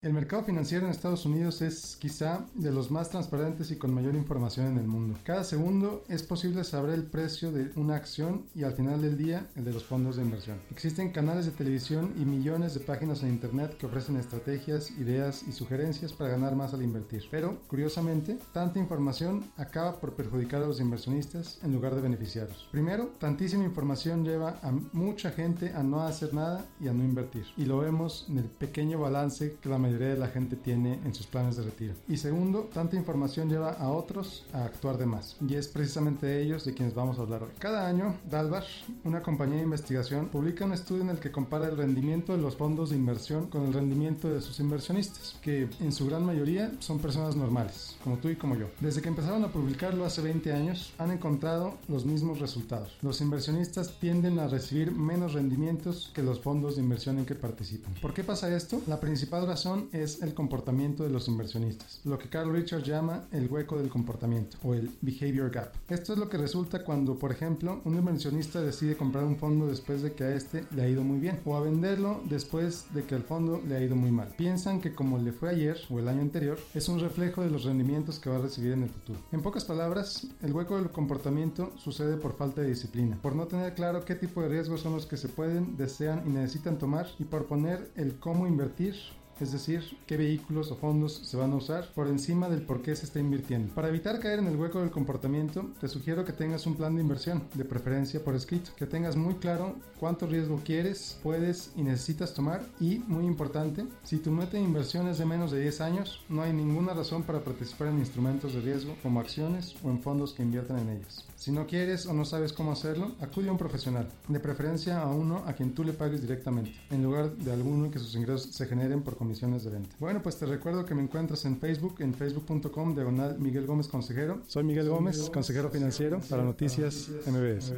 El mercado financiero en Estados Unidos es quizá de los más transparentes y con mayor información en el mundo. Cada segundo es posible saber el precio de una acción y al final del día el de los fondos de inversión. Existen canales de televisión y millones de páginas en internet que ofrecen estrategias, ideas y sugerencias para ganar más al invertir. Pero, curiosamente, tanta información acaba por perjudicar a los inversionistas en lugar de beneficiarlos. Primero, tantísima información lleva a mucha gente a no hacer nada y a no invertir. Y lo vemos en el pequeño balance que la mayoría de la gente tiene en sus planes de retiro. Y segundo, tanta información lleva a otros a actuar de más. Y es precisamente de ellos de quienes vamos a hablar hoy. Cada año, Dalbar, una compañía de investigación, publica un estudio en el que compara el rendimiento de los fondos de inversión con el rendimiento de sus inversionistas, que en su gran mayoría son personas normales, como tú y como yo. Desde que empezaron a publicarlo hace 20 años, han encontrado los mismos resultados. Los inversionistas tienden a recibir menos rendimientos que los fondos de inversión en que participan. ¿Por qué pasa esto? La principal razón es el comportamiento de los inversionistas, lo que Carl Richards llama el hueco del comportamiento o el behavior gap. Esto es lo que resulta cuando, por ejemplo, un inversionista decide comprar un fondo después de que a este le ha ido muy bien o a venderlo después de que al fondo le ha ido muy mal. Piensan que como le fue ayer o el año anterior, es un reflejo de los rendimientos que va a recibir en el futuro. En pocas palabras, el hueco del comportamiento sucede por falta de disciplina, por no tener claro qué tipo de riesgos son los que se pueden, desean y necesitan tomar y por poner el cómo invertir es decir, qué vehículos o fondos se van a usar por encima del por qué se está invirtiendo. Para evitar caer en el hueco del comportamiento, te sugiero que tengas un plan de inversión, de preferencia por escrito, que tengas muy claro cuánto riesgo quieres, puedes y necesitas tomar y, muy importante, si tu meta de inversión es de menos de 10 años, no hay ninguna razón para participar en instrumentos de riesgo como acciones o en fondos que inviertan en ellos. Si no quieres o no sabes cómo hacerlo, acude a un profesional, de preferencia a uno a quien tú le pagues directamente, en lugar de alguno que sus ingresos se generen por comisiones de venta. Bueno, pues te recuerdo que me encuentras en Facebook, en facebook.com, diagonal Miguel Gómez Consejero. Soy Miguel Gómez, consejero financiero para Noticias MBS.